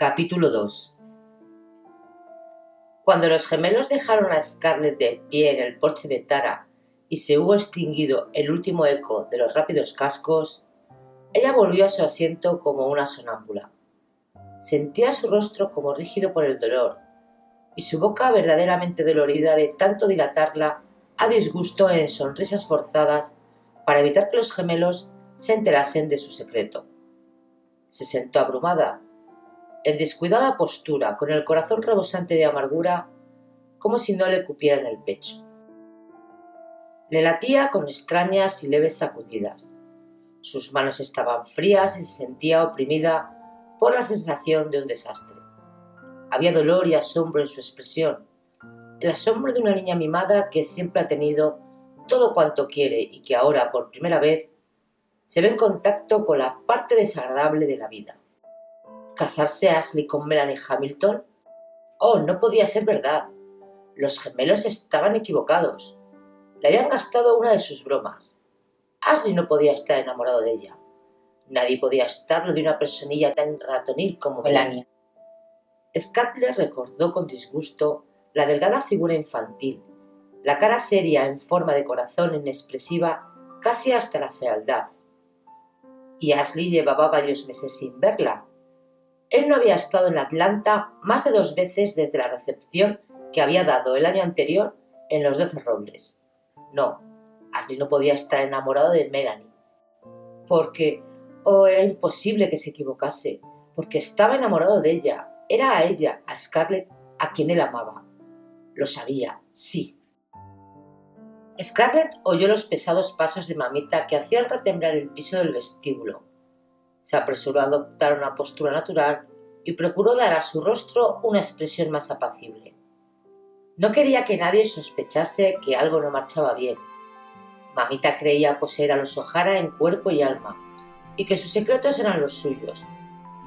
Capítulo 2 Cuando los gemelos dejaron a Scarlett de pie en el porche de Tara y se hubo extinguido el último eco de los rápidos cascos, ella volvió a su asiento como una sonámbula. Sentía su rostro como rígido por el dolor y su boca verdaderamente dolorida de tanto dilatarla a disgusto en sonrisas forzadas para evitar que los gemelos se enterasen de su secreto. Se sentó abrumada, en descuidada postura, con el corazón rebosante de amargura, como si no le cupiera en el pecho. Le latía con extrañas y leves sacudidas. Sus manos estaban frías y se sentía oprimida por la sensación de un desastre. Había dolor y asombro en su expresión, el asombro de una niña mimada que siempre ha tenido todo cuanto quiere y que ahora, por primera vez, se ve en contacto con la parte desagradable de la vida. ¿Casarse Ashley con Melanie Hamilton? Oh, no podía ser verdad. Los gemelos estaban equivocados. Le habían gastado una de sus bromas. Ashley no podía estar enamorado de ella. Nadie podía estarlo de una personilla tan ratonil como Melania. Scatler recordó con disgusto la delgada figura infantil, la cara seria en forma de corazón inexpresiva casi hasta la fealdad, y Ashley llevaba varios meses sin verla. Él no había estado en Atlanta más de dos veces desde la recepción que había dado el año anterior en los Doce Robles. No, Ashley no podía estar enamorado de Melanie. Porque, oh, era imposible que se equivocase, porque estaba enamorado de ella. Era a ella, a Scarlett, a quien él amaba. Lo sabía, sí. Scarlett oyó los pesados pasos de mamita que hacían retemblar el piso del vestíbulo. Se apresuró a adoptar una postura natural y procuró dar a su rostro una expresión más apacible. No quería que nadie sospechase que algo no marchaba bien. Mamita creía poseer a los O'Hara en cuerpo y alma, y que sus secretos eran los suyos,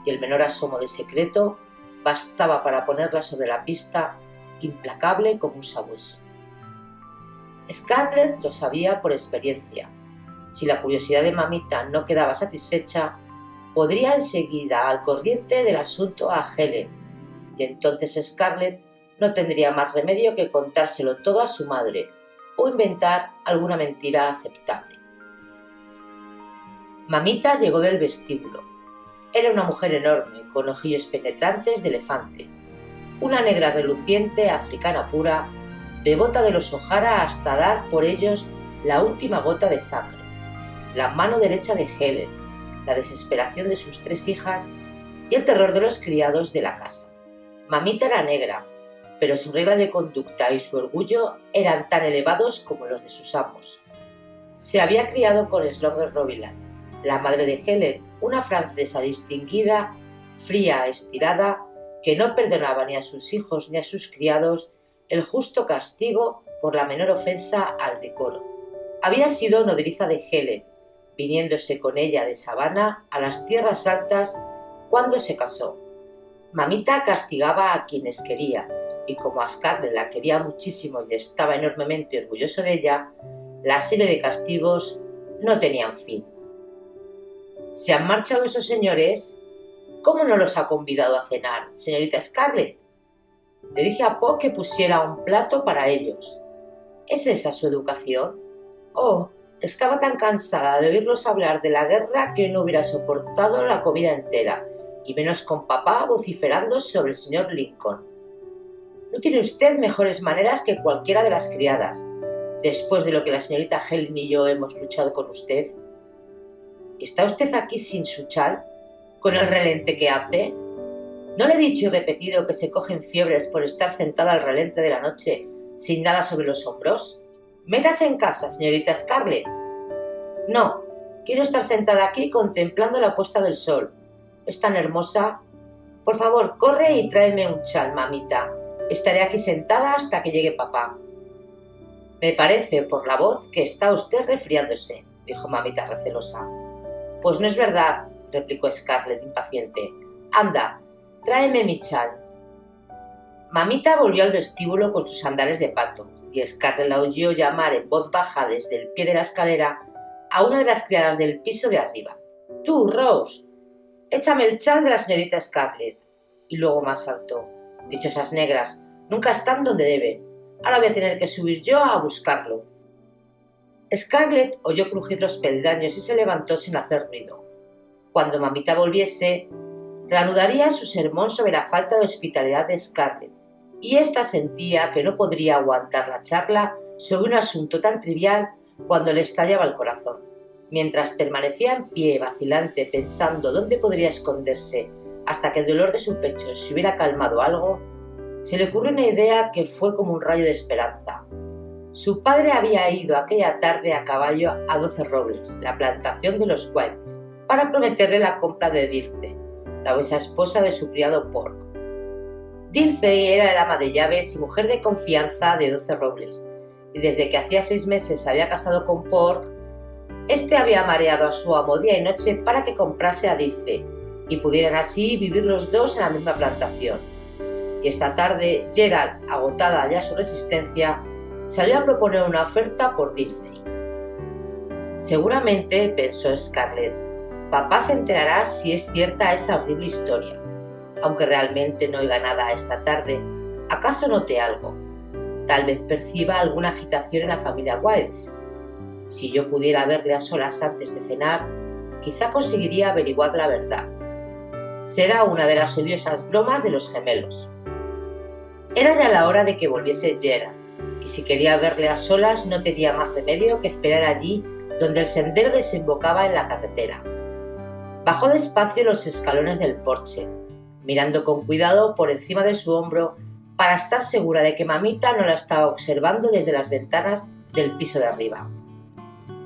y el menor asomo de secreto bastaba para ponerla sobre la pista, implacable como un sabueso. Scarlett lo sabía por experiencia. Si la curiosidad de mamita no quedaba satisfecha, podría enseguida al corriente del asunto a Helen, y entonces Scarlett no tendría más remedio que contárselo todo a su madre o inventar alguna mentira aceptable. Mamita llegó del vestíbulo. Era una mujer enorme, con ojillos penetrantes de elefante, una negra reluciente africana pura devota de los O'Hara hasta dar por ellos la última gota de sangre, la mano derecha de Helen, la desesperación de sus tres hijas y el terror de los criados de la casa. Mamita era negra, pero su regla de conducta y su orgullo eran tan elevados como los de sus amos. Se había criado con Slonger Robiland, la madre de Helen, una francesa distinguida, fría, estirada, que no perdonaba ni a sus hijos ni a sus criados el justo castigo por la menor ofensa al decoro. Había sido nodriza de Helen, viniéndose con ella de Sabana a las tierras altas cuando se casó. Mamita castigaba a quienes quería, y como Ascarle la quería muchísimo y estaba enormemente orgulloso de ella, la serie de castigos no tenían fin. ¿Se han marchado esos señores? ¿Cómo no los ha convidado a cenar, señorita Scarlett? Le dije a Poe que pusiera un plato para ellos. ¿Es esa su educación? Oh, estaba tan cansada de oírlos hablar de la guerra que no hubiera soportado la comida entera, y menos con papá vociferando sobre el señor Lincoln. No tiene usted mejores maneras que cualquiera de las criadas, después de lo que la señorita Helen y yo hemos luchado con usted. ¿Está usted aquí sin su chal? ¿Con el relente que hace? ¿No le he dicho y repetido que se cogen fiebres por estar sentada al relente de la noche sin nada sobre los hombros? Métase en casa, señorita Scarlett. No, quiero estar sentada aquí contemplando la puesta del sol. Es tan hermosa. Por favor, corre y tráeme un chal, mamita. Estaré aquí sentada hasta que llegue papá. Me parece por la voz que está usted resfriándose, dijo mamita recelosa. Pues no es verdad, replicó Scarlett impaciente. Anda, tráeme mi chal. Mamita volvió al vestíbulo con sus sandales de pato, y Scarlett la oyó llamar en voz baja desde el pie de la escalera a una de las criadas del piso de arriba. Tú, Rose, échame el chal de la señorita Scarlett. Y luego más alto. Dichosas negras, nunca están donde deben. Ahora voy a tener que subir yo a buscarlo. Scarlett oyó crujir los peldaños y se levantó sin hacer ruido. Cuando mamita volviese, reanudaría su sermón sobre la falta de hospitalidad de Scarlett, y ésta sentía que no podría aguantar la charla sobre un asunto tan trivial cuando le estallaba el corazón. Mientras permanecía en pie, vacilante, pensando dónde podría esconderse hasta que el dolor de su pecho se hubiera calmado algo, se le ocurrió una idea que fue como un rayo de esperanza. Su padre había ido aquella tarde a caballo a Doce Robles, la plantación de los Whites, para prometerle la compra de Dirce, la huesa esposa de su criado Pork. Dirce era el ama de llaves y mujer de confianza de Doce Robles, y desde que hacía seis meses se había casado con Pork, este había mareado a su amo día y noche para que comprase a Dirce y pudieran así vivir los dos en la misma plantación. Y esta tarde, Gerald, agotada ya su resistencia, salió a proponer una oferta por Dirce. Seguramente, pensó Scarlett, papá se enterará si es cierta esa horrible historia. Aunque realmente no oiga nada esta tarde, ¿acaso note algo? Tal vez perciba alguna agitación en la familia Wilds. Si yo pudiera verle a solas antes de cenar, quizá conseguiría averiguar la verdad. Será una de las odiosas bromas de los gemelos. Era ya la hora de que volviese Gerard, y si quería verle a solas no tenía más remedio que esperar allí donde el sendero desembocaba en la carretera. Bajó despacio los escalones del porche, mirando con cuidado por encima de su hombro para estar segura de que mamita no la estaba observando desde las ventanas del piso de arriba.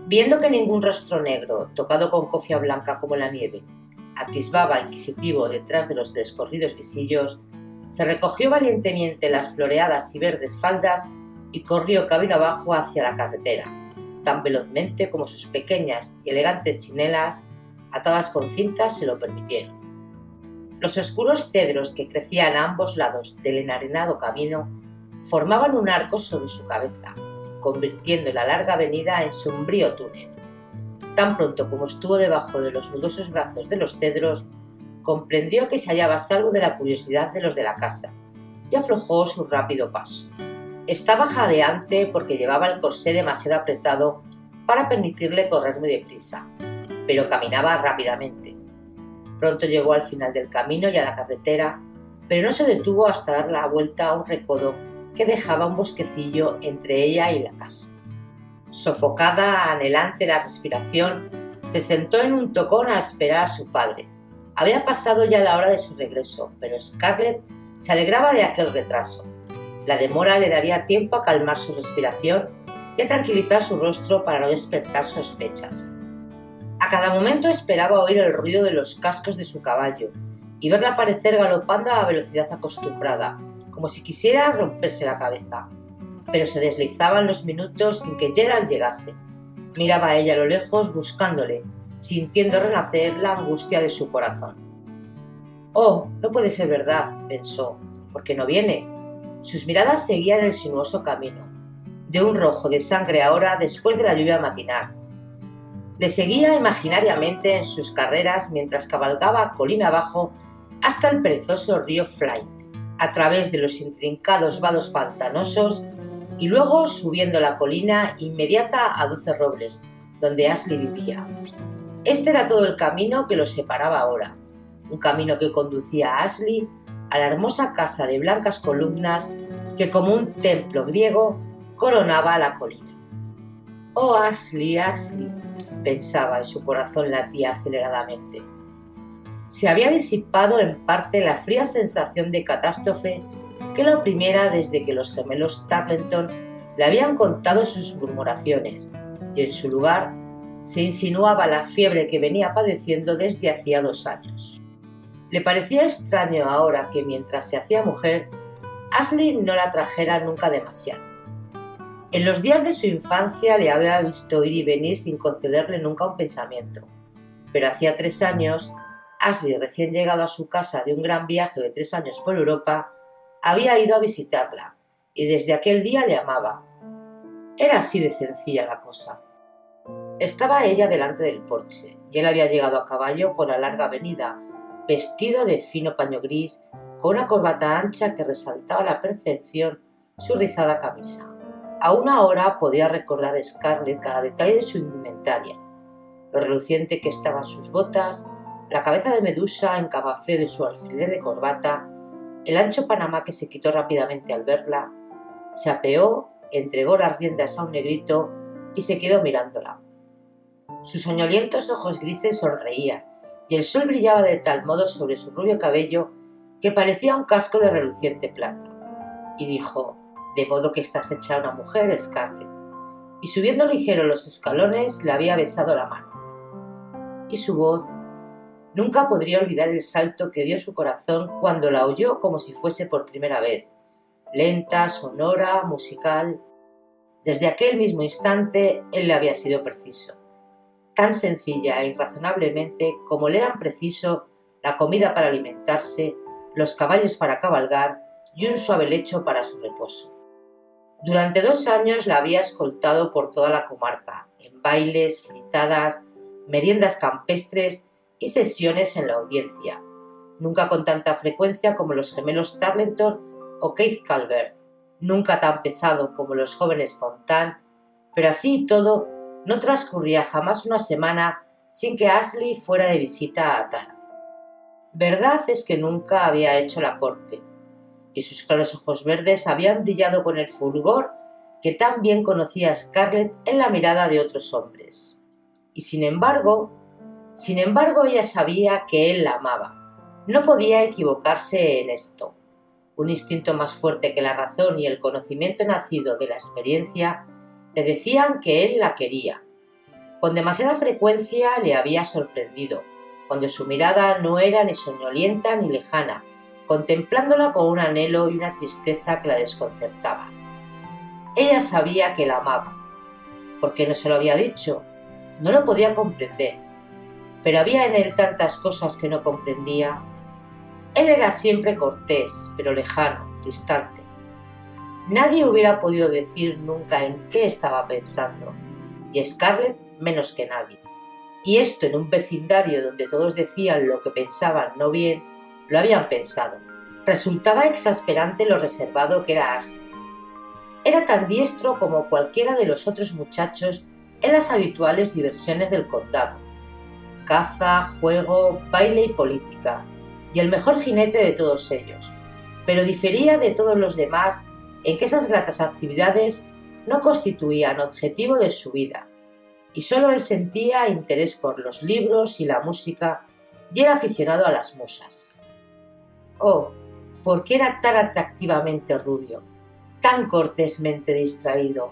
Viendo que ningún rostro negro, tocado con cofia blanca como la nieve, atisbaba inquisitivo detrás de los descorridos visillos, se recogió valientemente las floreadas y verdes faldas y corrió camino abajo hacia la carretera, tan velozmente como sus pequeñas y elegantes chinelas, atadas con cintas, se lo permitieron. Los oscuros cedros que crecían a ambos lados del enarenado camino formaban un arco sobre su cabeza, convirtiendo la larga avenida en sombrío túnel. Tan pronto como estuvo debajo de los nudosos brazos de los cedros, comprendió que se hallaba salvo de la curiosidad de los de la casa y aflojó su rápido paso. Estaba jadeante porque llevaba el corsé demasiado apretado para permitirle correr muy deprisa, pero caminaba rápidamente Pronto llegó al final del camino y a la carretera, pero no se detuvo hasta dar la vuelta a un recodo que dejaba un bosquecillo entre ella y la casa. Sofocada, anhelante la respiración, se sentó en un tocón a esperar a su padre. Había pasado ya la hora de su regreso, pero Scarlett se alegraba de aquel retraso. La demora le daría tiempo a calmar su respiración y a tranquilizar su rostro para no despertar sospechas. A cada momento esperaba oír el ruido de los cascos de su caballo y verla aparecer galopando a la velocidad acostumbrada, como si quisiera romperse la cabeza. Pero se deslizaban los minutos sin que Gerald llegase. Miraba a ella a lo lejos buscándole, sintiendo renacer la angustia de su corazón. Oh, no puede ser verdad, pensó, porque no viene. Sus miradas seguían el sinuoso camino, de un rojo de sangre ahora después de la lluvia matinal, le seguía imaginariamente en sus carreras mientras cabalgaba colina abajo hasta el perezoso río Flight, a través de los intrincados vados pantanosos y luego subiendo la colina inmediata a Doce Robles, donde Ashley vivía. Este era todo el camino que los separaba ahora, un camino que conducía a Ashley a la hermosa casa de blancas columnas que como un templo griego coronaba la colina. Oh Ashley, Ashley, pensaba en su corazón latía aceleradamente. Se había disipado en parte la fría sensación de catástrofe que lo oprimiera desde que los gemelos Tarleton le habían contado sus murmuraciones, y en su lugar se insinuaba la fiebre que venía padeciendo desde hacía dos años. Le parecía extraño ahora que mientras se hacía mujer, Ashley no la trajera nunca demasiado. En los días de su infancia le había visto ir y venir sin concederle nunca un pensamiento, pero hacía tres años, Ashley, recién llegado a su casa de un gran viaje de tres años por Europa, había ido a visitarla y desde aquel día le amaba. Era así de sencilla la cosa. Estaba ella delante del porche y él había llegado a caballo por la larga avenida, vestido de fino paño gris, con una corbata ancha que resaltaba a la perfección su rizada camisa. A una hora podía recordar Scarlett cada detalle de su indumentaria, lo reluciente que estaban sus botas, la cabeza de medusa en camafeo de su alfiler de corbata, el ancho panamá que se quitó rápidamente al verla, se apeó, entregó las riendas a un negrito y se quedó mirándola. Sus soñolientos ojos grises sonreían y el sol brillaba de tal modo sobre su rubio cabello que parecía un casco de reluciente plata. Y dijo, de modo que estás hecha una mujer, Scarlett. Y subiendo ligero los escalones le había besado la mano. Y su voz, nunca podría olvidar el salto que dio su corazón cuando la oyó como si fuese por primera vez, lenta, sonora, musical. Desde aquel mismo instante él le había sido preciso tan sencilla e irrazonablemente como le eran preciso la comida para alimentarse, los caballos para cabalgar y un suave lecho para su reposo. Durante dos años la había escoltado por toda la comarca, en bailes, fritadas, meriendas campestres y sesiones en la audiencia, nunca con tanta frecuencia como los gemelos Tarleton o Keith Calvert, nunca tan pesado como los jóvenes Fontan, pero así y todo no transcurría jamás una semana sin que Ashley fuera de visita a Tara. Verdad es que nunca había hecho la corte, y sus claros ojos verdes habían brillado con el fulgor que tan bien conocía Scarlett en la mirada de otros hombres. Y sin embargo, sin embargo ella sabía que él la amaba. No podía equivocarse en esto. Un instinto más fuerte que la razón y el conocimiento nacido de la experiencia le decían que él la quería. Con demasiada frecuencia le había sorprendido, cuando su mirada no era ni soñolienta ni lejana, contemplándola con un anhelo y una tristeza que la desconcertaba. Ella sabía que la amaba. porque no se lo había dicho? No lo podía comprender. Pero había en él tantas cosas que no comprendía. Él era siempre cortés, pero lejano, distante. Nadie hubiera podido decir nunca en qué estaba pensando, y Scarlett menos que nadie. Y esto en un vecindario donde todos decían lo que pensaban no bien, lo habían pensado. Resultaba exasperante lo reservado que era Ashley. Era tan diestro como cualquiera de los otros muchachos en las habituales diversiones del condado. Caza, juego, baile y política, y el mejor jinete de todos ellos, pero difería de todos los demás en que esas gratas actividades no constituían objetivo de su vida, y solo él sentía interés por los libros y la música y era aficionado a las musas. Oh, ¿por qué era tan atractivamente rubio, tan cortésmente distraído,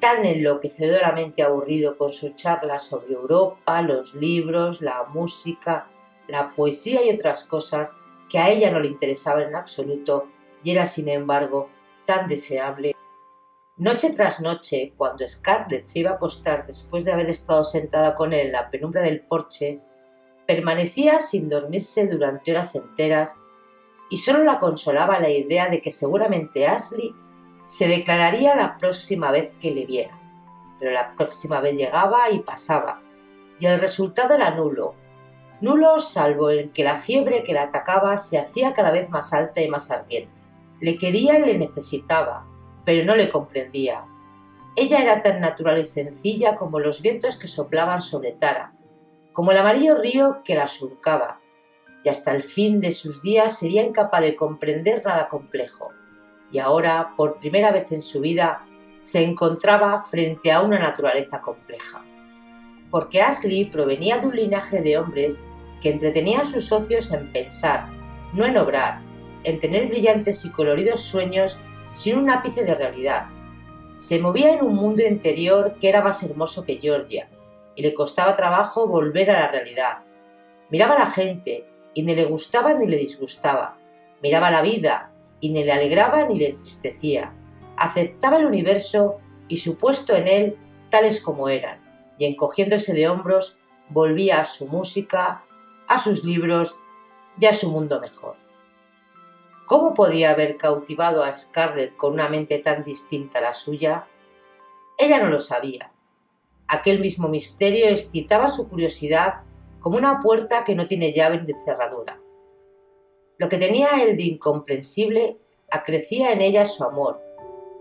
tan enloquecedoramente aburrido con su charla sobre Europa, los libros, la música, la poesía y otras cosas que a ella no le interesaban en absoluto y era sin embargo tan deseable. Noche tras noche, cuando Scarlett se iba a acostar después de haber estado sentada con él en la penumbra del porche, permanecía sin dormirse durante horas enteras y solo la consolaba la idea de que seguramente Ashley se declararía la próxima vez que le viera. Pero la próxima vez llegaba y pasaba, y el resultado era nulo, nulo salvo en que la fiebre que la atacaba se hacía cada vez más alta y más ardiente. Le quería y le necesitaba, pero no le comprendía. Ella era tan natural y sencilla como los vientos que soplaban sobre Tara, como el amarillo río que la surcaba, y hasta el fin de sus días sería incapaz de comprender nada complejo. Y ahora, por primera vez en su vida, se encontraba frente a una naturaleza compleja. Porque Ashley provenía de un linaje de hombres que entretenían a sus socios en pensar, no en obrar, en tener brillantes y coloridos sueños sin un ápice de realidad. Se movía en un mundo interior que era más hermoso que Georgia, y le costaba trabajo volver a la realidad. Miraba a la gente, y ni le gustaba ni le disgustaba. Miraba la vida, y ni le alegraba ni le entristecía. Aceptaba el universo y su puesto en él tales como eran, y encogiéndose de hombros volvía a su música, a sus libros y a su mundo mejor. ¿Cómo podía haber cautivado a Scarlett con una mente tan distinta a la suya? Ella no lo sabía. Aquel mismo misterio excitaba su curiosidad como una puerta que no tiene llave ni cerradura. Lo que tenía él de incomprensible acrecía en ella su amor,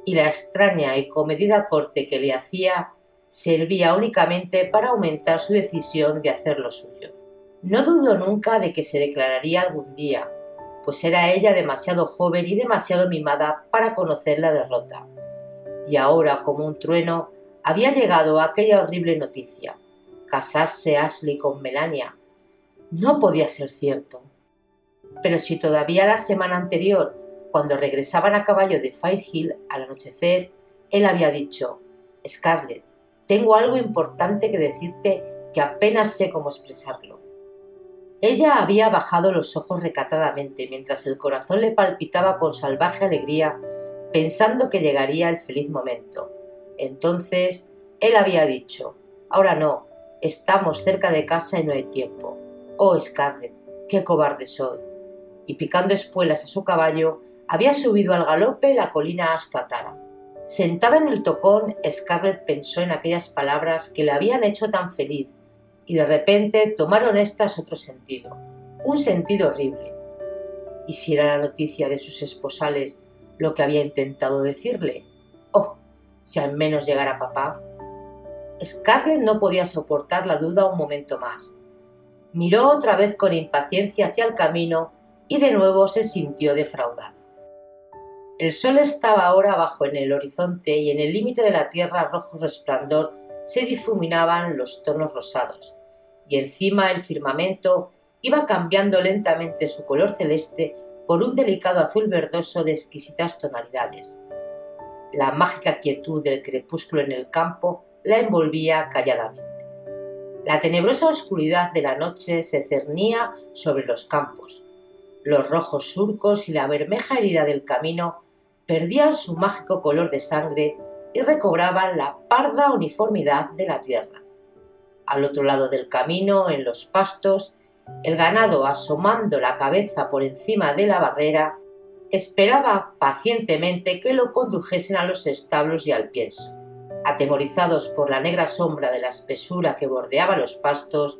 y la extraña y comedida corte que le hacía servía únicamente para aumentar su decisión de hacer lo suyo. No dudó nunca de que se declararía algún día, pues era ella demasiado joven y demasiado mimada para conocer la derrota. Y ahora, como un trueno, había llegado aquella horrible noticia. Casarse Ashley con Melania. No podía ser cierto. Pero si todavía la semana anterior, cuando regresaban a caballo de Firehill al anochecer, él había dicho, Scarlett, tengo algo importante que decirte que apenas sé cómo expresarlo. Ella había bajado los ojos recatadamente mientras el corazón le palpitaba con salvaje alegría, pensando que llegaría el feliz momento. Entonces él había dicho, ahora no, estamos cerca de casa y no hay tiempo. Oh, Scarlett, qué cobarde soy. Y picando espuelas a su caballo, había subido al galope la colina hasta Tara. Sentada en el tocón, Scarlett pensó en aquellas palabras que le habían hecho tan feliz y de repente tomaron estas otro sentido, un sentido horrible. ¿Y si era la noticia de sus esposales lo que había intentado decirle? Oh, si al menos llegara papá. Scarlett no podía soportar la duda un momento más. Miró otra vez con impaciencia hacia el camino y de nuevo se sintió defraudado. El sol estaba ahora abajo en el horizonte y en el límite de la tierra rojo resplandor se difuminaban los tonos rosados, y encima el firmamento iba cambiando lentamente su color celeste por un delicado azul verdoso de exquisitas tonalidades. La mágica quietud del crepúsculo en el campo la envolvía calladamente. La tenebrosa oscuridad de la noche se cernía sobre los campos. Los rojos surcos y la bermeja herida del camino perdían su mágico color de sangre y recobraban la parda uniformidad de la tierra. Al otro lado del camino, en los pastos, el ganado asomando la cabeza por encima de la barrera, esperaba pacientemente que lo condujesen a los establos y al pienso. Atemorizados por la negra sombra de la espesura que bordeaba los pastos,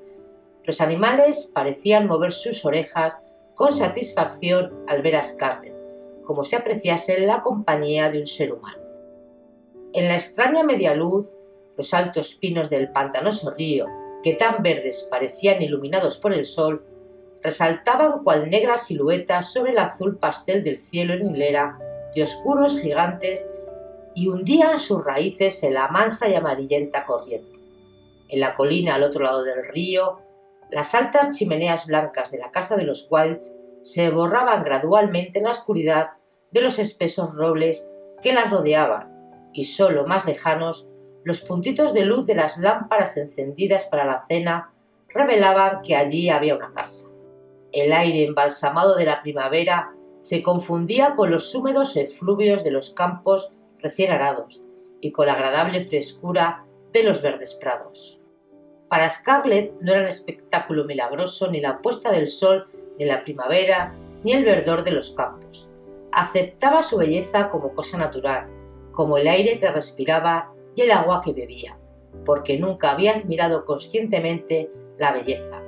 los animales parecían mover sus orejas con satisfacción al ver a Scarlett, como si apreciasen la compañía de un ser humano. En la extraña media luz los altos pinos del pantanoso río, que tan verdes parecían iluminados por el sol, resaltaban cual negras siluetas sobre el azul pastel del cielo en hilera de oscuros gigantes y hundían sus raíces en la mansa y amarillenta corriente. En la colina al otro lado del río, las altas chimeneas blancas de la casa de los Wilds se borraban gradualmente en la oscuridad de los espesos robles que las rodeaban, y sólo más lejanos los puntitos de luz de las lámparas encendidas para la cena revelaban que allí había una casa. El aire embalsamado de la primavera se confundía con los húmedos efluvios de los campos recién arados y con la agradable frescura de los verdes prados. Para Scarlett no era un espectáculo milagroso ni la puesta del sol de la primavera ni el verdor de los campos. Aceptaba su belleza como cosa natural, como el aire que respiraba el agua que bebía, porque nunca había admirado conscientemente la belleza.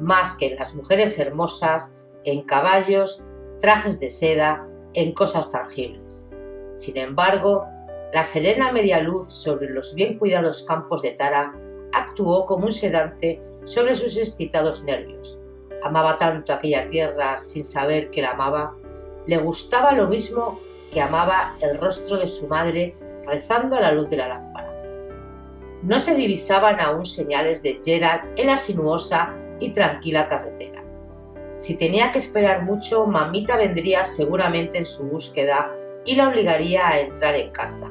más que en las mujeres hermosas, en caballos, trajes de seda, en cosas tangibles. Sin embargo, la serena media luz sobre los bien cuidados campos de Tara actuó como un sedante sobre sus excitados nervios. Amaba tanto aquella tierra sin saber que la amaba, le gustaba lo mismo que amaba el rostro de su madre rezando a la luz de la lámpara. No se divisaban aún señales de Gerard en la sinuosa y tranquila carretera. Si tenía que esperar mucho, mamita vendría seguramente en su búsqueda y la obligaría a entrar en casa.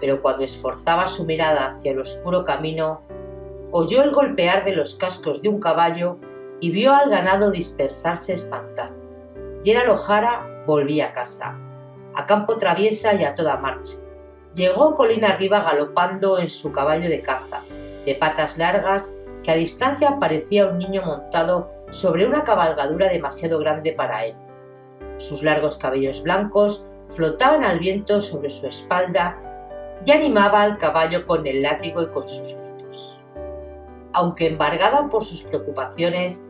Pero cuando esforzaba su mirada hacia el oscuro camino, oyó el golpear de los cascos de un caballo y vio al ganado dispersarse espantado. Gerald O'Hara volvía a casa, a campo traviesa y a toda marcha. Llegó colina arriba galopando en su caballo de caza, de patas largas, que a distancia parecía un niño montado sobre una cabalgadura demasiado grande para él. Sus largos cabellos blancos flotaban al viento sobre su espalda y animaba al caballo con el látigo y con sus gritos. Aunque embargada por sus preocupaciones,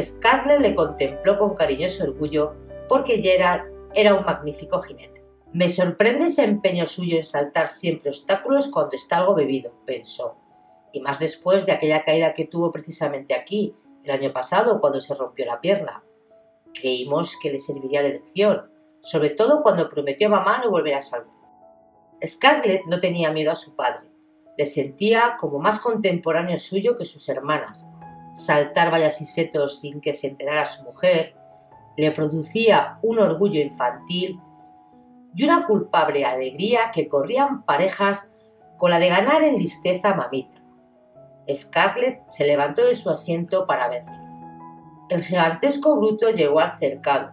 Scarlett le contempló con cariñoso orgullo porque Gerard era un magnífico jinete. Me sorprende ese empeño suyo en saltar siempre obstáculos cuando está algo bebido, pensó, y más después de aquella caída que tuvo precisamente aquí, el año pasado, cuando se rompió la pierna. Creímos que le serviría de lección, sobre todo cuando prometió a mamá no volver a saltar. Scarlett no tenía miedo a su padre, le sentía como más contemporáneo suyo que sus hermanas. Saltar vallas y setos sin que se enterara su mujer le producía un orgullo infantil y una culpable alegría que corrían parejas con la de ganar en listeza mamita. Scarlett se levantó de su asiento para verle. El gigantesco bruto llegó al cercado,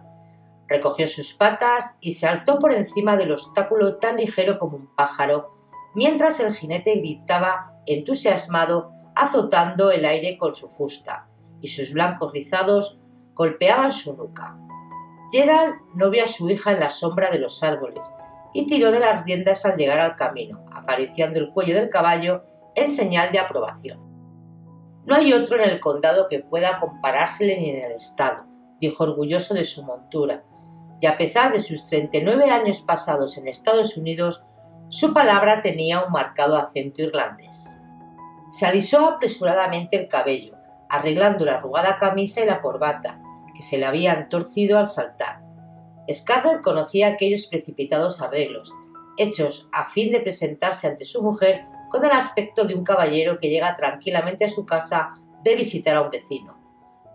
recogió sus patas y se alzó por encima del obstáculo tan ligero como un pájaro, mientras el jinete gritaba entusiasmado, azotando el aire con su fusta, y sus blancos rizados golpeaban su nuca. Gerald no vio a su hija en la sombra de los árboles y tiró de las riendas al llegar al camino, acariciando el cuello del caballo en señal de aprobación. No hay otro en el condado que pueda comparársele ni en el estado, dijo orgulloso de su montura, y a pesar de sus 39 años pasados en Estados Unidos, su palabra tenía un marcado acento irlandés. Se alisó apresuradamente el cabello, arreglando la arrugada camisa y la corbata, que se le habían torcido al saltar. Scarlett conocía aquellos precipitados arreglos, hechos a fin de presentarse ante su mujer con el aspecto de un caballero que llega tranquilamente a su casa de visitar a un vecino.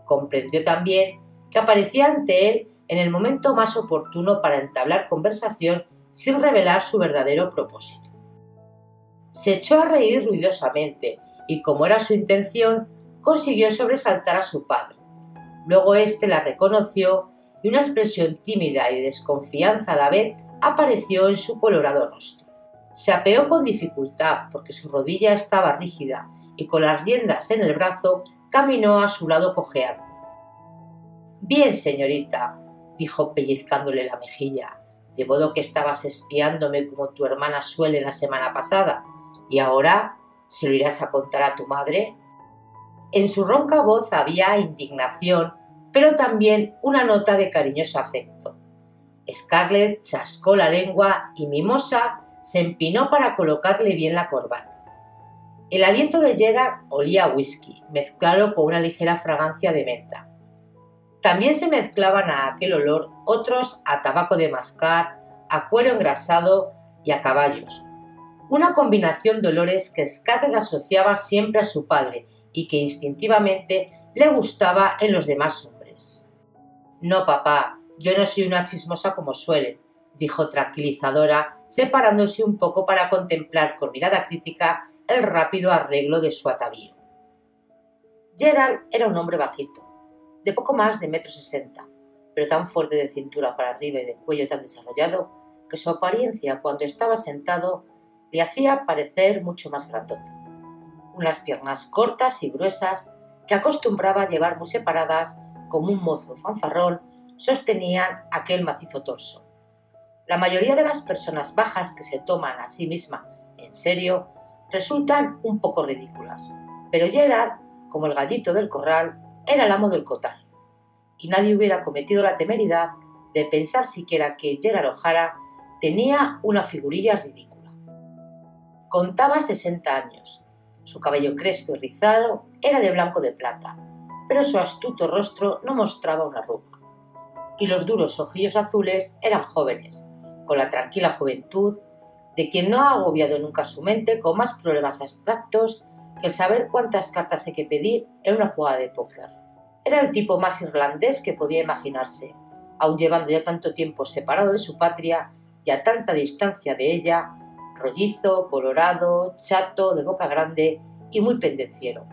Comprendió también que aparecía ante él en el momento más oportuno para entablar conversación sin revelar su verdadero propósito. Se echó a reír ruidosamente y, como era su intención, consiguió sobresaltar a su padre. Luego éste la reconoció y una expresión tímida y desconfianza a la vez apareció en su colorado rostro. Se apeó con dificultad porque su rodilla estaba rígida y con las riendas en el brazo caminó a su lado cojeando. Bien, señorita, dijo pellizcándole la mejilla, de modo que estabas espiándome como tu hermana suele la semana pasada, y ahora se lo irás a contar a tu madre. En su ronca voz había indignación, pero también una nota de cariñoso afecto. Scarlett chascó la lengua y mimosa se empinó para colocarle bien la corbata. El aliento de Gerard olía a whisky, mezclado con una ligera fragancia de menta. También se mezclaban a aquel olor otros a tabaco de mascar, a cuero engrasado y a caballos. Una combinación de olores que Scarlett asociaba siempre a su padre y que instintivamente le gustaba en los demás hombres. No, papá, yo no soy una chismosa como suelen, dijo tranquilizadora, separándose un poco para contemplar con mirada crítica el rápido arreglo de su atavío. Gerald era un hombre bajito, de poco más de metro sesenta, pero tan fuerte de cintura para arriba y de cuello tan desarrollado que su apariencia cuando estaba sentado le hacía parecer mucho más grandote. Unas piernas cortas y gruesas que acostumbraba llevar muy separadas como un mozo fanfarrón sostenían aquel macizo torso la mayoría de las personas bajas que se toman a sí misma en serio resultan un poco ridículas, pero Gerard, como el gallito del corral, era el amo del cotar, y nadie hubiera cometido la temeridad de pensar siquiera que Gerard O'Hara tenía una figurilla ridícula. Contaba 60 años, su cabello crespo y rizado era de blanco de plata, pero su astuto rostro no mostraba una arruga, y los duros ojillos azules eran jóvenes, con la tranquila juventud de quien no ha agobiado nunca su mente con más problemas abstractos que el saber cuántas cartas hay que pedir en una jugada de póker. Era el tipo más irlandés que podía imaginarse, aun llevando ya tanto tiempo separado de su patria y a tanta distancia de ella, rollizo, colorado, chato, de boca grande y muy pendenciero.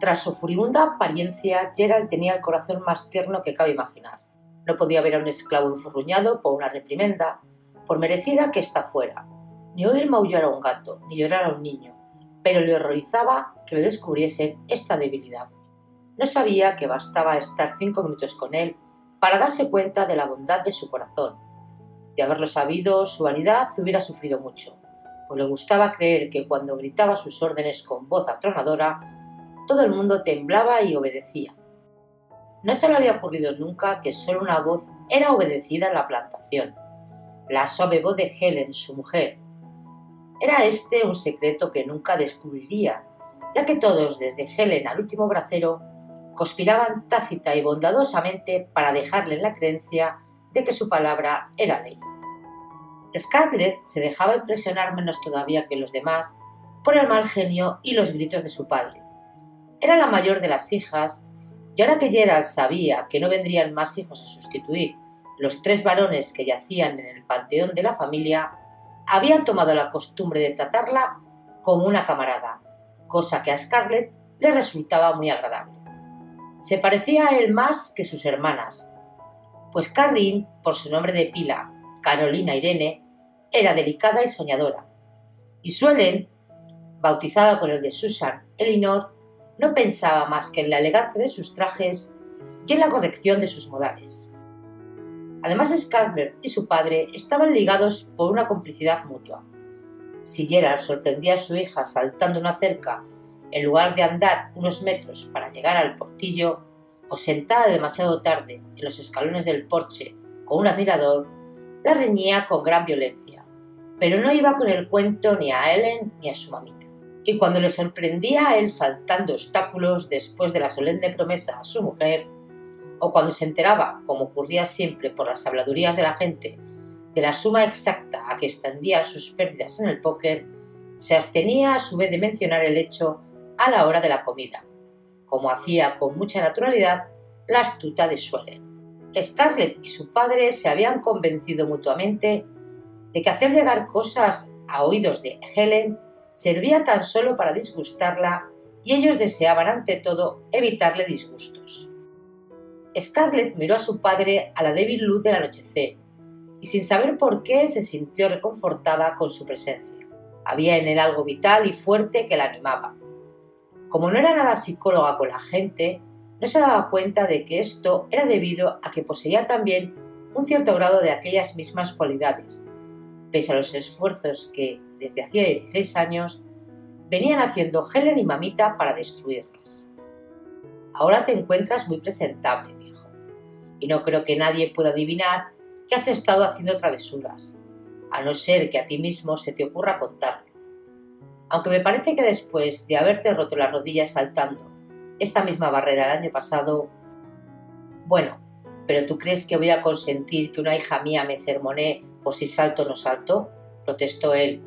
Tras su furibunda apariencia, Gerald tenía el corazón más tierno que cabe imaginar. No podía ver a un esclavo enfurruñado por una reprimenda, por merecida que ésta fuera, ni oír maullar a un gato, ni llorar a un niño, pero le horrorizaba que le descubriesen esta debilidad. No sabía que bastaba estar cinco minutos con él para darse cuenta de la bondad de su corazón. De haberlo sabido, su vanidad hubiera sufrido mucho, pues le gustaba creer que cuando gritaba sus órdenes con voz atronadora, todo el mundo temblaba y obedecía. No se le había ocurrido nunca que solo una voz era obedecida en la plantación, la suave voz de Helen, su mujer. Era este un secreto que nunca descubriría, ya que todos, desde Helen al último bracero, conspiraban tácita y bondadosamente para dejarle en la creencia de que su palabra era ley. Scarlett se dejaba impresionar menos todavía que los demás por el mal genio y los gritos de su padre. Era la mayor de las hijas, y ahora que Gerald sabía que no vendrían más hijos a sustituir los tres varones que yacían en el panteón de la familia, habían tomado la costumbre de tratarla como una camarada, cosa que a Scarlett le resultaba muy agradable. Se parecía a él más que sus hermanas, pues Carrin, por su nombre de pila, Carolina Irene, era delicada y soñadora, y Suelen, bautizada por el de Susan Elinor, no pensaba más que en la elegancia de sus trajes y en la corrección de sus modales. Además, Scarlett y su padre estaban ligados por una complicidad mutua. Si Gerald sorprendía a su hija saltando una cerca en lugar de andar unos metros para llegar al portillo, o sentada demasiado tarde en los escalones del porche con un admirador, la reñía con gran violencia, pero no iba con el cuento ni a Ellen ni a su mamita. Y cuando le sorprendía a él saltando obstáculos después de la solemne promesa a su mujer, o cuando se enteraba, como ocurría siempre por las habladurías de la gente, de la suma exacta a que extendía sus pérdidas en el póker, se abstenía a su vez de mencionar el hecho a la hora de la comida, como hacía con mucha naturalidad la astuta de Suelen. Scarlett y su padre se habían convencido mutuamente de que hacer llegar cosas a oídos de Helen servía tan solo para disgustarla y ellos deseaban ante todo evitarle disgustos. Scarlett miró a su padre a la débil luz del anochecer y sin saber por qué se sintió reconfortada con su presencia. Había en él algo vital y fuerte que la animaba, como no era nada psicóloga con la gente, no se daba cuenta de que esto era debido a que poseía también un cierto grado de aquellas mismas cualidades, pese a los esfuerzos que, desde hacía 16 años, venían haciendo Helen y Mamita para destruirlas. Ahora te encuentras muy presentable, y no creo que nadie pueda adivinar que has estado haciendo travesuras, a no ser que a ti mismo se te ocurra contarlo aunque me parece que después de haberte roto las rodillas saltando esta misma barrera el año pasado... Bueno, pero ¿tú crees que voy a consentir que una hija mía me sermonee por si salto o no salto? protestó él,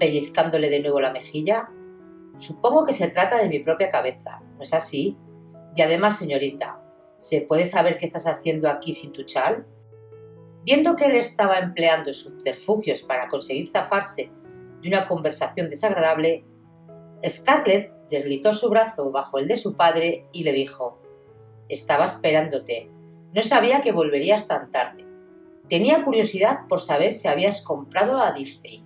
pellizcándole de nuevo la mejilla. Supongo que se trata de mi propia cabeza, ¿no es así? Y además, señorita, ¿se puede saber qué estás haciendo aquí sin tu chal? Viendo que él estaba empleando subterfugios para conseguir zafarse de una conversación desagradable, Scarlett deslizó su brazo bajo el de su padre y le dijo Estaba esperándote. No sabía que volverías tan tarde. Tenía curiosidad por saber si habías comprado a Diffey.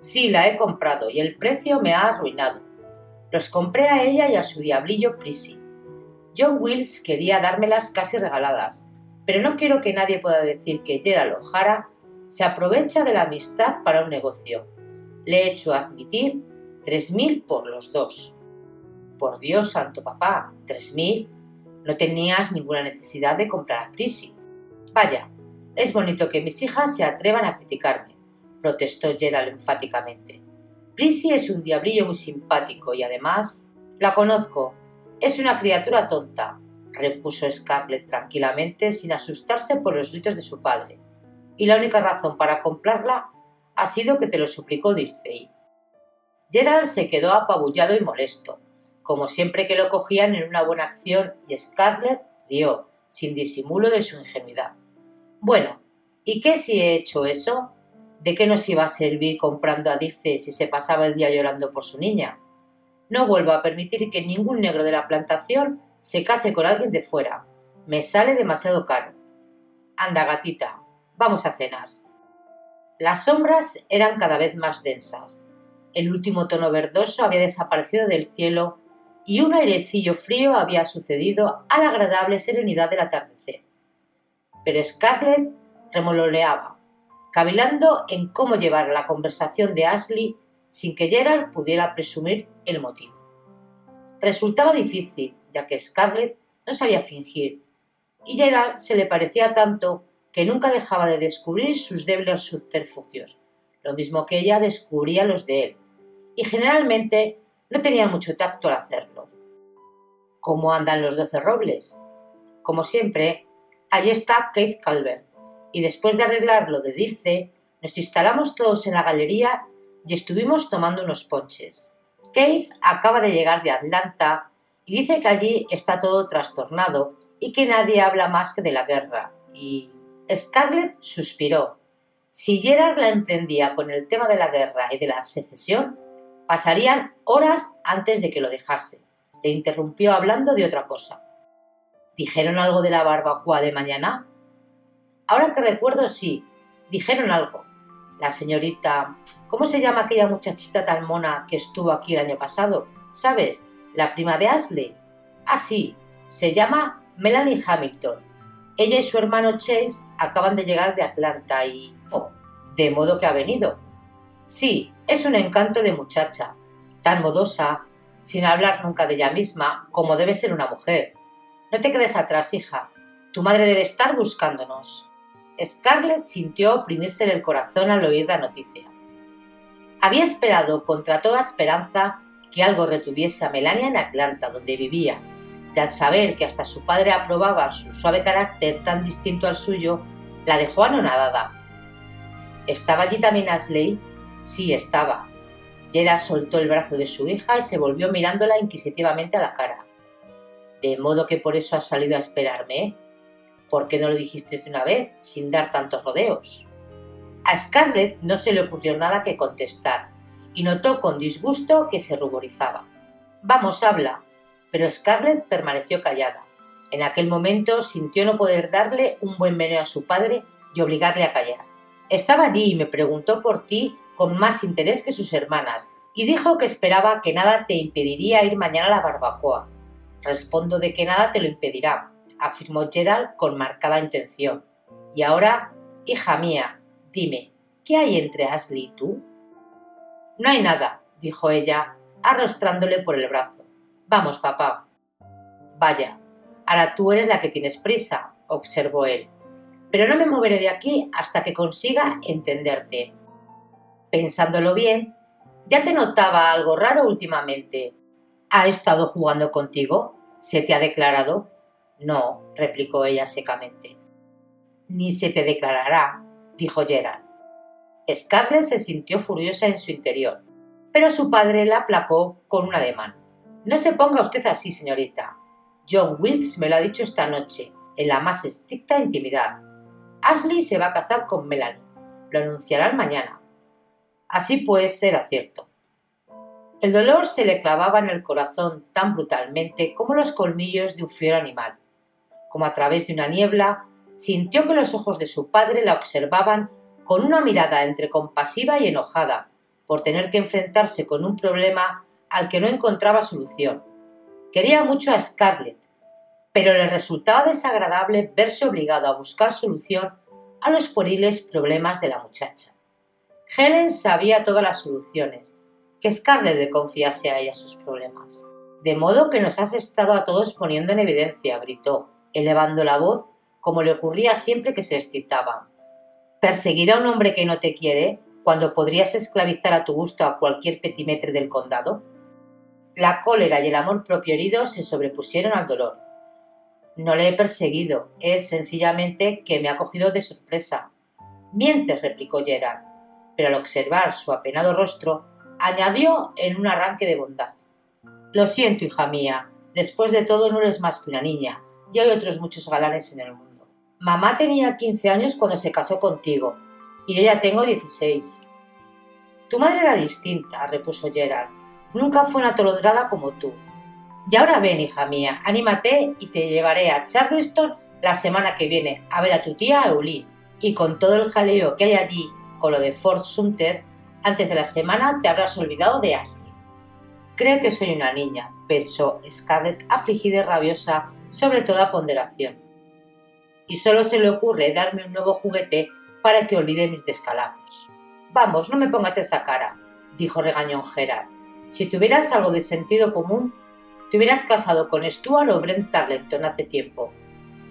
Sí, la he comprado y el precio me ha arruinado. Los compré a ella y a su diablillo Prissy. John Wills quería dármelas casi regaladas, pero no quiero que nadie pueda decir que Gerald O'Hara se aprovecha de la amistad para un negocio. Le he hecho admitir tres mil por los dos. Por Dios, santo papá, tres mil. No tenías ninguna necesidad de comprar a Prissy. Vaya, es bonito que mis hijas se atrevan a criticarme, protestó Gerald enfáticamente. Prissy es un diablillo muy simpático y además la conozco. Es una criatura tonta, repuso Scarlett tranquilamente sin asustarse por los gritos de su padre. Y la única razón para comprarla ha sido que te lo suplicó Dircey. Gerald se quedó apabullado y molesto, como siempre que lo cogían en una buena acción, y Scarlett rió, sin disimulo de su ingenuidad. Bueno, ¿y qué si he hecho eso? ¿De qué nos iba a servir comprando a Dirce si se pasaba el día llorando por su niña? No vuelvo a permitir que ningún negro de la plantación se case con alguien de fuera. Me sale demasiado caro. Anda, gatita, vamos a cenar. Las sombras eran cada vez más densas. El último tono verdoso había desaparecido del cielo y un airecillo frío había sucedido a la agradable serenidad del atardecer. Pero Scarlett remoloneaba, cavilando en cómo llevar la conversación de Ashley sin que Gerald pudiera presumir el motivo. Resultaba difícil, ya que Scarlett no sabía fingir, y Gerald se le parecía tanto que nunca dejaba de descubrir sus débiles subterfugios, lo mismo que ella descubría los de él, y generalmente no tenía mucho tacto al hacerlo. ¿Cómo andan los doce robles? Como siempre, allí está Keith Calvert, y después de arreglar lo de Dirce, nos instalamos todos en la galería y estuvimos tomando unos ponches. Keith acaba de llegar de Atlanta y dice que allí está todo trastornado y que nadie habla más que de la guerra. Y Scarlett suspiró. Si Gerard la emprendía con el tema de la guerra y de la secesión, pasarían horas antes de que lo dejase. Le interrumpió hablando de otra cosa. ¿Dijeron algo de la barbacoa de mañana? Ahora que recuerdo, sí, dijeron algo. La señorita... ¿Cómo se llama aquella muchachita tan mona que estuvo aquí el año pasado? ¿Sabes? La prima de Ashley. Ah, sí, se llama Melanie Hamilton. Ella y su hermano Chase acaban de llegar de Atlanta y... Oh, de modo que ha venido. Sí, es un encanto de muchacha, tan modosa, sin hablar nunca de ella misma, como debe ser una mujer. No te quedes atrás, hija. Tu madre debe estar buscándonos. Scarlett sintió oprimirse el corazón al oír la noticia. Había esperado contra toda esperanza que algo retuviese a Melania en Atlanta, donde vivía, y al saber que hasta su padre aprobaba su suave carácter tan distinto al suyo, la dejó anonadada. ¿Estaba allí también Ashley? Sí, estaba. Yera soltó el brazo de su hija y se volvió mirándola inquisitivamente a la cara. ¿De modo que por eso has salido a esperarme? ¿Por qué no lo dijiste de una vez, sin dar tantos rodeos? A Scarlett no se le ocurrió nada que contestar, y notó con disgusto que se ruborizaba. Vamos, habla. Pero Scarlett permaneció callada. En aquel momento sintió no poder darle un buen meneo a su padre y obligarle a callar. Estaba allí y me preguntó por ti con más interés que sus hermanas, y dijo que esperaba que nada te impediría ir mañana a la barbacoa. Respondo de que nada te lo impedirá, afirmó Gerald con marcada intención. Y ahora, hija mía, dime, ¿qué hay entre Ashley y tú? No hay nada, dijo ella, arrostrándole por el brazo. Vamos, papá. Vaya, ahora tú eres la que tienes prisa, observó él. Pero no me moveré de aquí hasta que consiga entenderte. Pensándolo bien, ya te notaba algo raro últimamente. ¿Ha estado jugando contigo? ¿Se te ha declarado? No, replicó ella secamente. Ni se te declarará, dijo Gerald. Scarlett se sintió furiosa en su interior, pero su padre la aplacó con un ademán. No se ponga usted así, señorita. John Wilkes me lo ha dicho esta noche, en la más estricta intimidad. Ashley se va a casar con Melanie. Lo anunciarán mañana. Así pues, era cierto. El dolor se le clavaba en el corazón tan brutalmente como los colmillos de un fiero animal como a través de una niebla, sintió que los ojos de su padre la observaban con una mirada entre compasiva y enojada, por tener que enfrentarse con un problema al que no encontraba solución. Quería mucho a Scarlett, pero le resultaba desagradable verse obligado a buscar solución a los pueriles problemas de la muchacha. Helen sabía todas las soluciones, que Scarlett le confiase a ella sus problemas. De modo que nos has estado a todos poniendo en evidencia, gritó, elevando la voz como le ocurría siempre que se excitaba. ¿Perseguir a un hombre que no te quiere cuando podrías esclavizar a tu gusto a cualquier petimetre del condado? La cólera y el amor propio herido se sobrepusieron al dolor. No le he perseguido, es sencillamente que me ha cogido de sorpresa. Mientes, replicó Gerard, pero al observar su apenado rostro, añadió en un arranque de bondad. Lo siento, hija mía, después de todo no eres más que una niña, y hay otros muchos galanes en el mundo. Mamá tenía 15 años cuando se casó contigo, y yo ya tengo 16. Tu madre era distinta, repuso Gerard. Nunca fue una tolodrada como tú. Y ahora ven, hija mía, anímate y te llevaré a Charleston la semana que viene a ver a tu tía Eulín. Y con todo el jaleo que hay allí con lo de Fort Sumter, antes de la semana te habrás olvidado de Ashley. Cree que soy una niña, pensó Scarlett afligida y rabiosa sobre toda ponderación. Y solo se le ocurre darme un nuevo juguete para que olvide mis descalabros. Vamos, no me pongas esa cara, dijo regañón Gerard. Si tuvieras algo de sentido común, te hubieras casado con Stuart o Brent Tarleton hace tiempo.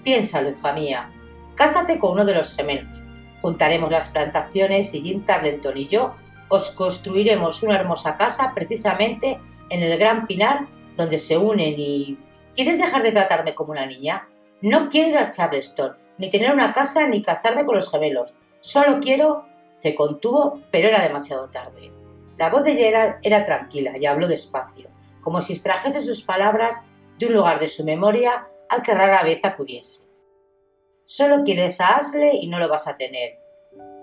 Piénsalo, hija mía. Cásate con uno de los gemelos. Juntaremos las plantaciones y Jim Tarleton y yo os construiremos una hermosa casa precisamente en el Gran Pinar donde se unen y... ¿Quieres dejar de tratarme como una niña? No quiero ir a Charleston, ni tener una casa, ni casarme con los gemelos. Solo quiero... Se contuvo, pero era demasiado tarde. La voz de Gerald era tranquila y habló despacio, como si extrajese sus palabras de un lugar de su memoria al que rara vez acudiese. Solo quieres a Ashley y no lo vas a tener.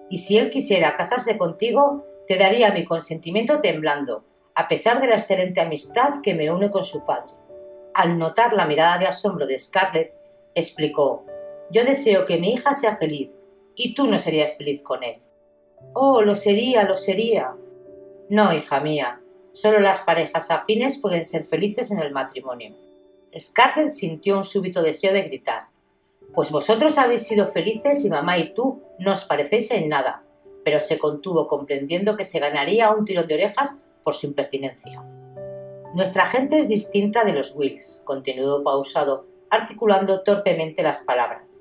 Y si él quisiera casarse contigo, te daría mi consentimiento temblando, a pesar de la excelente amistad que me une con su padre. Al notar la mirada de asombro de Scarlett, explicó Yo deseo que mi hija sea feliz, y tú no serías feliz con él. Oh, lo sería, lo sería. No, hija mía, solo las parejas afines pueden ser felices en el matrimonio. Scarlett sintió un súbito deseo de gritar. Pues vosotros habéis sido felices y mamá y tú no os parecéis en nada, pero se contuvo comprendiendo que se ganaría un tirón de orejas por su impertinencia. Nuestra gente es distinta de los Wills, continuó pausado, articulando torpemente las palabras.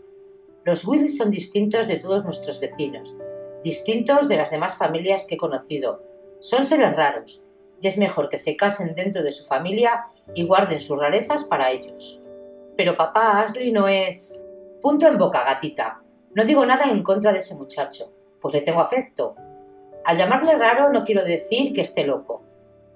Los Wills son distintos de todos nuestros vecinos, distintos de las demás familias que he conocido. Son seres raros, y es mejor que se casen dentro de su familia y guarden sus rarezas para ellos. Pero papá Ashley no es. Punto en boca, gatita. No digo nada en contra de ese muchacho, pues le tengo afecto. Al llamarle raro no quiero decir que esté loco.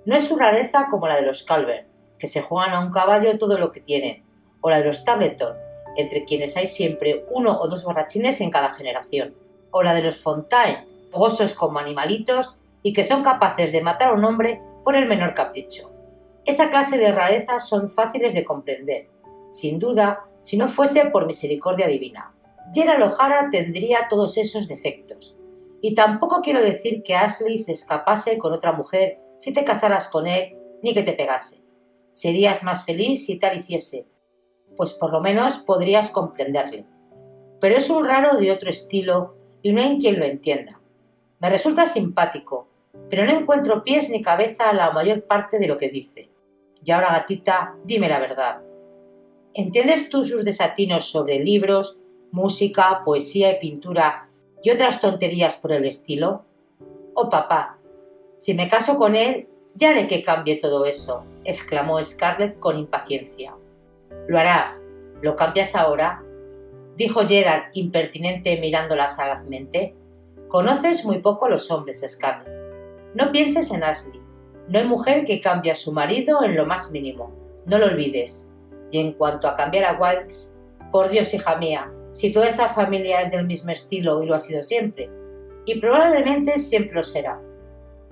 No es su rareza como la de los Calvert, que se juegan a un caballo todo lo que tienen, o la de los Tableton, entre quienes hay siempre uno o dos borrachines en cada generación, o la de los Fontaine, fogosos como animalitos y que son capaces de matar a un hombre por el menor capricho. Esa clase de rarezas son fáciles de comprender, sin duda, si no fuese por misericordia divina. Gerald O'Hara tendría todos esos defectos. Y tampoco quiero decir que Ashley se escapase con otra mujer si te casaras con él, ni que te pegase. Serías más feliz si tal hiciese, pues por lo menos podrías comprenderle. Pero es un raro de otro estilo y no hay quien lo entienda. Me resulta simpático, pero no encuentro pies ni cabeza a la mayor parte de lo que dice. Y ahora, gatita, dime la verdad. ¿Entiendes tú sus desatinos sobre libros, música, poesía y pintura y otras tonterías por el estilo? Oh, papá, si me caso con él, ya haré que cambie todo eso, exclamó Scarlett con impaciencia. Lo harás. ¿Lo cambias ahora? dijo Gerald impertinente mirándola sagazmente. Conoces muy poco a los hombres, Scarlett. No pienses en Ashley. No hay mujer que cambie a su marido en lo más mínimo. No lo olvides. Y en cuanto a cambiar a Wilkes, por Dios, hija mía, si toda esa familia es del mismo estilo y lo ha sido siempre, y probablemente siempre lo será.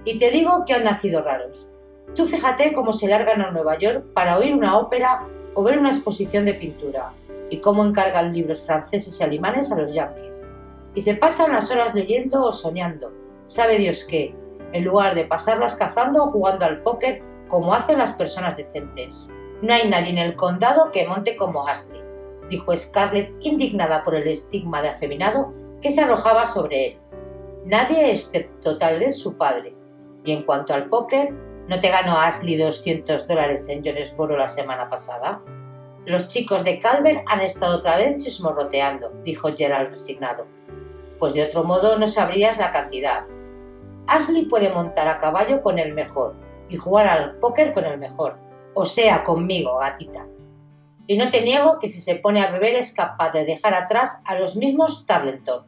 Y te digo que han nacido raros. Tú fíjate cómo se largan a Nueva York para oír una ópera o ver una exposición de pintura, y cómo encargan libros franceses y alemanes a los yanquis. Y se pasan las horas leyendo o soñando, sabe Dios qué, en lugar de pasarlas cazando o jugando al póker como hacen las personas decentes. No hay nadie en el condado que monte como Ashley, dijo Scarlett indignada por el estigma de afeminado que se arrojaba sobre él. Nadie excepto tal vez su padre. Y en cuanto al póker, ¿No te ganó Ashley 200 dólares en Jonesboro la semana pasada? Los chicos de Calvert han estado otra vez chismorroteando, dijo Gerald resignado. Pues de otro modo no sabrías la cantidad. Ashley puede montar a caballo con el mejor y jugar al póker con el mejor, o sea, conmigo, gatita. Y no te niego que si se pone a beber es capaz de dejar atrás a los mismos Tarleton.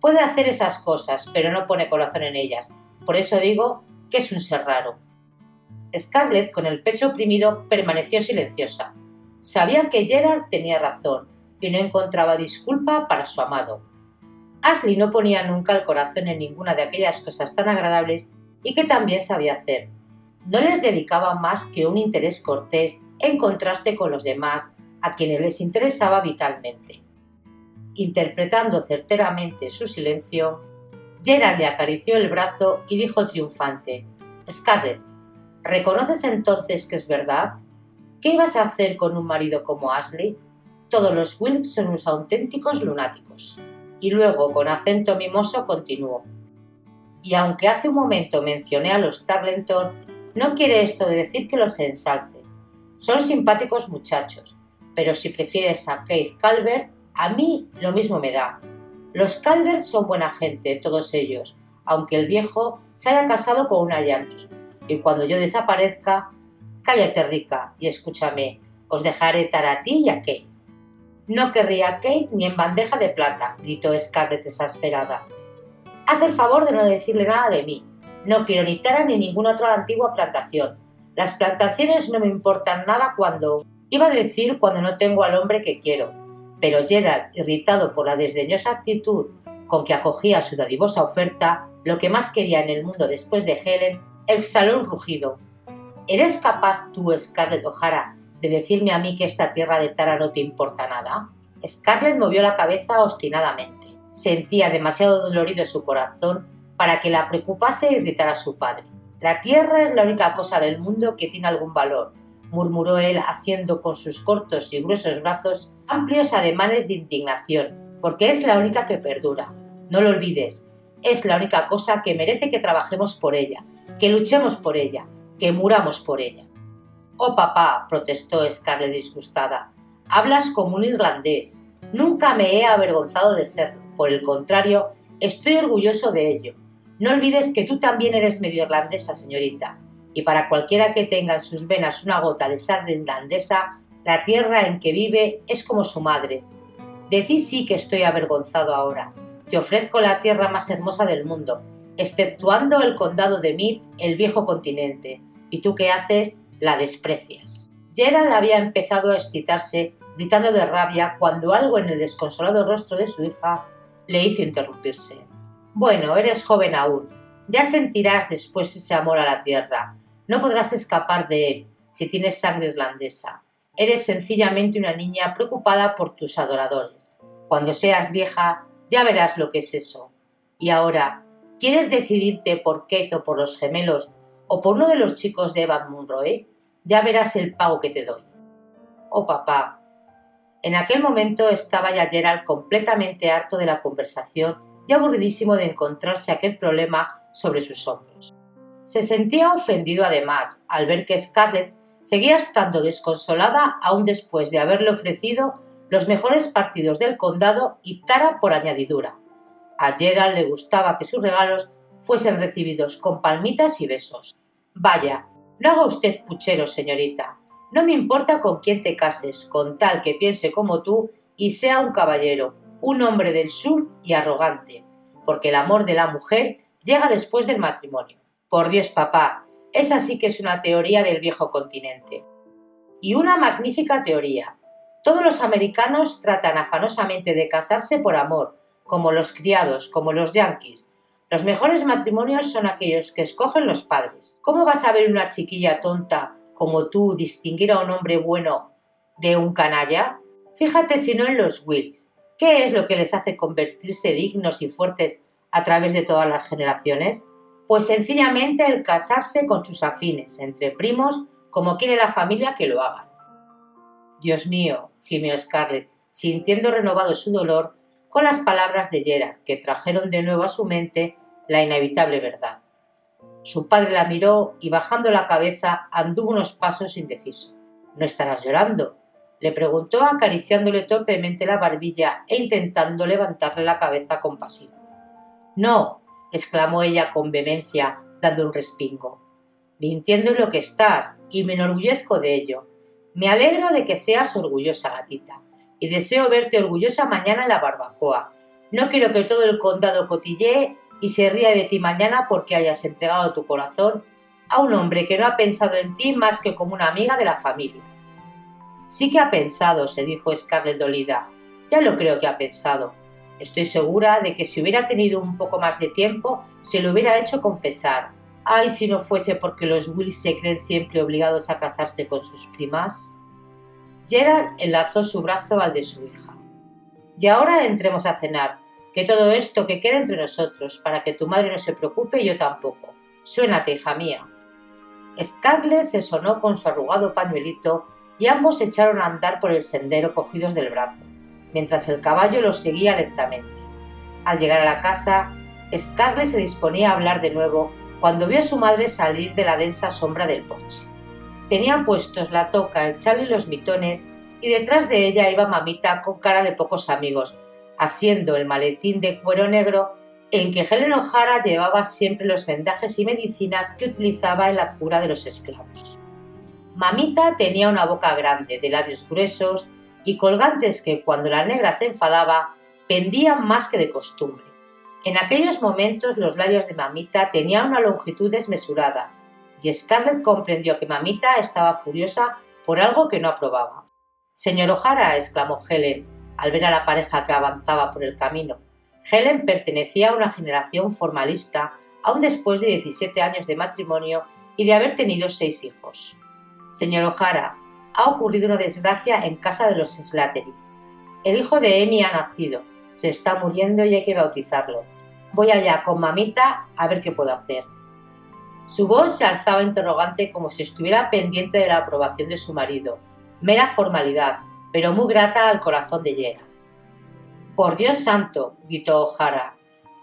Puede hacer esas cosas, pero no pone corazón en ellas. Por eso digo que es un ser raro. Scarlett, con el pecho oprimido, permaneció silenciosa. Sabía que Gerard tenía razón y no encontraba disculpa para su amado. Ashley no ponía nunca el corazón en ninguna de aquellas cosas tan agradables y que también sabía hacer. No les dedicaba más que un interés cortés en contraste con los demás a quienes les interesaba vitalmente. Interpretando certeramente su silencio, Gerard le acarició el brazo y dijo triunfante: Scarlett, ¿reconoces entonces que es verdad? ¿Qué ibas a hacer con un marido como Ashley? Todos los Wilkes son unos auténticos lunáticos. Y luego, con acento mimoso, continuó. Y aunque hace un momento mencioné a los Tarleton, no quiere esto de decir que los ensalce. Son simpáticos muchachos, pero si prefieres a Keith Calvert, a mí lo mismo me da. Los Calvert son buena gente, todos ellos, aunque el viejo se haya casado con una yankee. Y cuando yo desaparezca, Cállate, rica, y escúchame, os dejaré estar a ti y a Kate. No querría a Kate ni en bandeja de plata, gritó Scarlett desesperada. Haz el favor de no decirle nada de mí. No quiero ni Tara ni ninguna otra antigua plantación. Las plantaciones no me importan nada cuando... Iba a decir cuando no tengo al hombre que quiero. Pero Gerald, irritado por la desdeñosa actitud con que acogía su dadivosa oferta, lo que más quería en el mundo después de Helen, exhaló un rugido ¿Eres capaz tú, Scarlett O'Hara, de decirme a mí que esta tierra de Tara no te importa nada? Scarlett movió la cabeza obstinadamente. Sentía demasiado dolorido su corazón para que la preocupase irritar a su padre. La tierra es la única cosa del mundo que tiene algún valor, murmuró él haciendo con sus cortos y gruesos brazos amplios ademanes de indignación, porque es la única que perdura. No lo olvides, es la única cosa que merece que trabajemos por ella, que luchemos por ella, que muramos por ella. Oh papá, protestó Scarlett disgustada, hablas como un irlandés. Nunca me he avergonzado de serlo. Por el contrario, estoy orgulloso de ello. No olvides que tú también eres medio irlandesa, señorita, y para cualquiera que tenga en sus venas una gota de sangre irlandesa, la tierra en que vive es como su madre. De ti sí que estoy avergonzado ahora. Te ofrezco la tierra más hermosa del mundo, exceptuando el condado de Meath, el viejo continente, y tú qué haces, la desprecias. Gerald había empezado a excitarse, gritando de rabia, cuando algo en el desconsolado rostro de su hija le hizo interrumpirse. Bueno, eres joven aún. Ya sentirás después ese amor a la tierra. No podrás escapar de él si tienes sangre irlandesa. Eres sencillamente una niña preocupada por tus adoradores. Cuando seas vieja, ya verás lo que es eso. Y ahora, ¿quieres decidirte por Keith o por los gemelos o por uno de los chicos de Evan Munroe, ya verás el pago que te doy. Oh papá. En aquel momento estaba ya Gerald completamente harto de la conversación y aburridísimo de encontrarse aquel problema sobre sus hombros. Se sentía ofendido además al ver que Scarlett seguía estando desconsolada aún después de haberle ofrecido los mejores partidos del condado y Tara por añadidura. A Gerald le gustaba que sus regalos fuesen recibidos con palmitas y besos. Vaya, no haga usted puchero, señorita. No me importa con quién te cases, con tal que piense como tú y sea un caballero, un hombre del sur y arrogante, porque el amor de la mujer llega después del matrimonio. Por Dios, papá, esa sí que es una teoría del viejo continente. Y una magnífica teoría. Todos los americanos tratan afanosamente de casarse por amor, como los criados, como los yanquis, los mejores matrimonios son aquellos que escogen los padres. ¿Cómo vas a ver una chiquilla tonta como tú distinguir a un hombre bueno de un canalla? Fíjate si no en los Wills. ¿Qué es lo que les hace convertirse dignos y fuertes a través de todas las generaciones? Pues sencillamente el casarse con sus afines, entre primos, como quiere la familia que lo hagan. Dios mío, gimió Scarlett, sintiendo renovado su dolor con las palabras de Gerard, que trajeron de nuevo a su mente la inevitable verdad. Su padre la miró y bajando la cabeza anduvo unos pasos indeciso. ¿No estarás llorando? le preguntó acariciándole torpemente la barbilla e intentando levantarle la cabeza compasiva. No, exclamó ella con vehemencia, dando un respingo. Mintiendo en lo que estás, y me enorgullezco de ello. Me alegro de que seas orgullosa, gatita, y deseo verte orgullosa mañana en la barbacoa. No quiero que todo el condado cotillee y se ría de ti mañana porque hayas entregado tu corazón a un hombre que no ha pensado en ti más que como una amiga de la familia. Sí que ha pensado, se dijo Scarlett dolida. Ya lo creo que ha pensado. Estoy segura de que si hubiera tenido un poco más de tiempo, se lo hubiera hecho confesar. Ay, si no fuese porque los Wills se creen siempre obligados a casarse con sus primas. Gerald enlazó su brazo al de su hija. Y ahora entremos a cenar, que todo esto que quede entre nosotros, para que tu madre no se preocupe y yo tampoco. Suénate, hija mía. Scarlett se sonó con su arrugado pañuelito y ambos se echaron a andar por el sendero cogidos del brazo, mientras el caballo los seguía lentamente. Al llegar a la casa, Scarlett se disponía a hablar de nuevo cuando vio a su madre salir de la densa sombra del porche. Tenía puestos la toca, el chal y los mitones, y detrás de ella iba mamita con cara de pocos amigos, asiendo el maletín de cuero negro en que Helen O'Hara llevaba siempre los vendajes y medicinas que utilizaba en la cura de los esclavos. Mamita tenía una boca grande, de labios gruesos y colgantes que cuando la negra se enfadaba pendían más que de costumbre. En aquellos momentos los labios de Mamita tenían una longitud desmesurada y Scarlett comprendió que Mamita estaba furiosa por algo que no aprobaba. Señor O'Hara, exclamó Helen al ver a la pareja que avanzaba por el camino. Helen pertenecía a una generación formalista, aún después de 17 años de matrimonio y de haber tenido seis hijos. Señor O'Hara, ha ocurrido una desgracia en casa de los Slattery. El hijo de Emmy ha nacido, se está muriendo y hay que bautizarlo. Voy allá con mamita a ver qué puedo hacer. Su voz se alzaba interrogante como si estuviera pendiente de la aprobación de su marido, mera formalidad, pero muy grata al corazón de Yera. Por Dios santo, gritó O'Hara,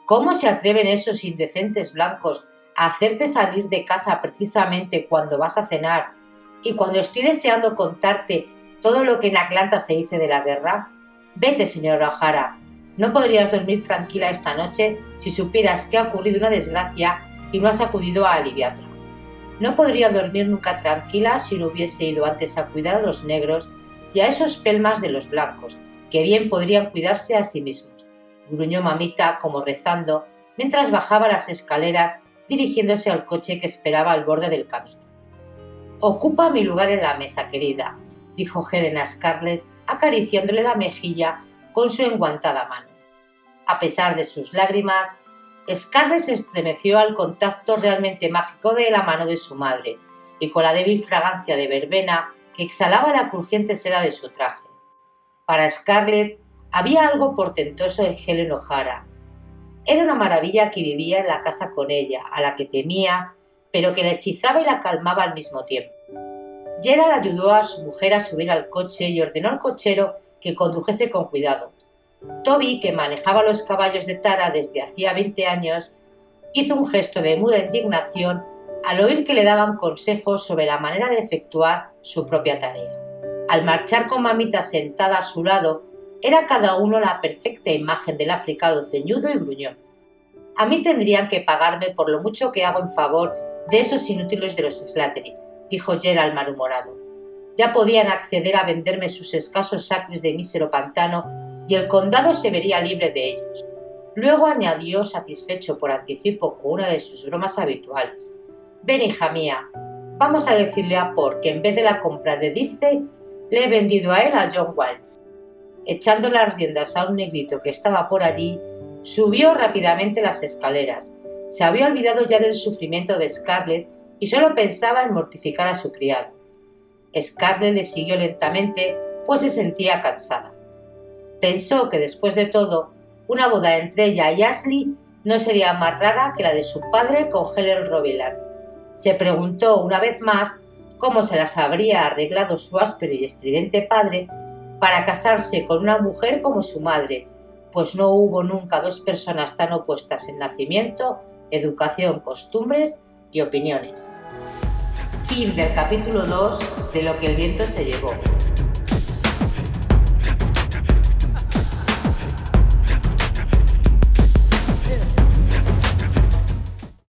¿cómo se atreven esos indecentes blancos a hacerte salir de casa precisamente cuando vas a cenar y cuando estoy deseando contarte todo lo que en Atlanta se dice de la guerra? Vete, señora O'Hara. No podrías dormir tranquila esta noche si supieras que ha ocurrido una desgracia y no has acudido a aliviarla. No podría dormir nunca tranquila si no hubiese ido antes a cuidar a los negros y a esos pelmas de los blancos, que bien podrían cuidarse a sí mismos. Gruñó mamita como rezando mientras bajaba las escaleras dirigiéndose al coche que esperaba al borde del camino. Ocupa mi lugar en la mesa, querida, dijo Helen a Scarlett, acariciándole la mejilla con su enguantada mano. A pesar de sus lágrimas, Scarlett se estremeció al contacto realmente mágico de la mano de su madre y con la débil fragancia de verbena que exhalaba la crujiente seda de su traje. Para Scarlett había algo portentoso en Helen O'Hara. Era una maravilla que vivía en la casa con ella, a la que temía pero que la hechizaba y la calmaba al mismo tiempo. Gerald ayudó a su mujer a subir al coche y ordenó al cochero que condujese con cuidado. Toby, que manejaba los caballos de Tara desde hacía 20 años, hizo un gesto de muda indignación al oír que le daban consejos sobre la manera de efectuar su propia tarea. Al marchar con mamita sentada a su lado, era cada uno la perfecta imagen del africano ceñudo y gruñón. A mí tendrían que pagarme por lo mucho que hago en favor de esos inútiles de los Slattery, dijo Gerald malhumorado. Ya podían acceder a venderme sus escasos sacres de mísero pantano y el condado se vería libre de ellos. Luego añadió, satisfecho por anticipo con una de sus bromas habituales. Ven, hija mía, vamos a decirle a Por que en vez de la compra de Dice, le he vendido a él a John Wilds. Echando las riendas a un negrito que estaba por allí, subió rápidamente las escaleras, se había olvidado ya del sufrimiento de Scarlett y solo pensaba en mortificar a su criado. Scarlett le siguió lentamente, pues se sentía cansada. Pensó que después de todo, una boda entre ella y Ashley no sería más rara que la de su padre con Helen Roviland. Se preguntó una vez más cómo se las habría arreglado su áspero y estridente padre para casarse con una mujer como su madre, pues no hubo nunca dos personas tan opuestas en nacimiento educación, costumbres y opiniones. Fin del capítulo 2 de Lo que el viento se llevó.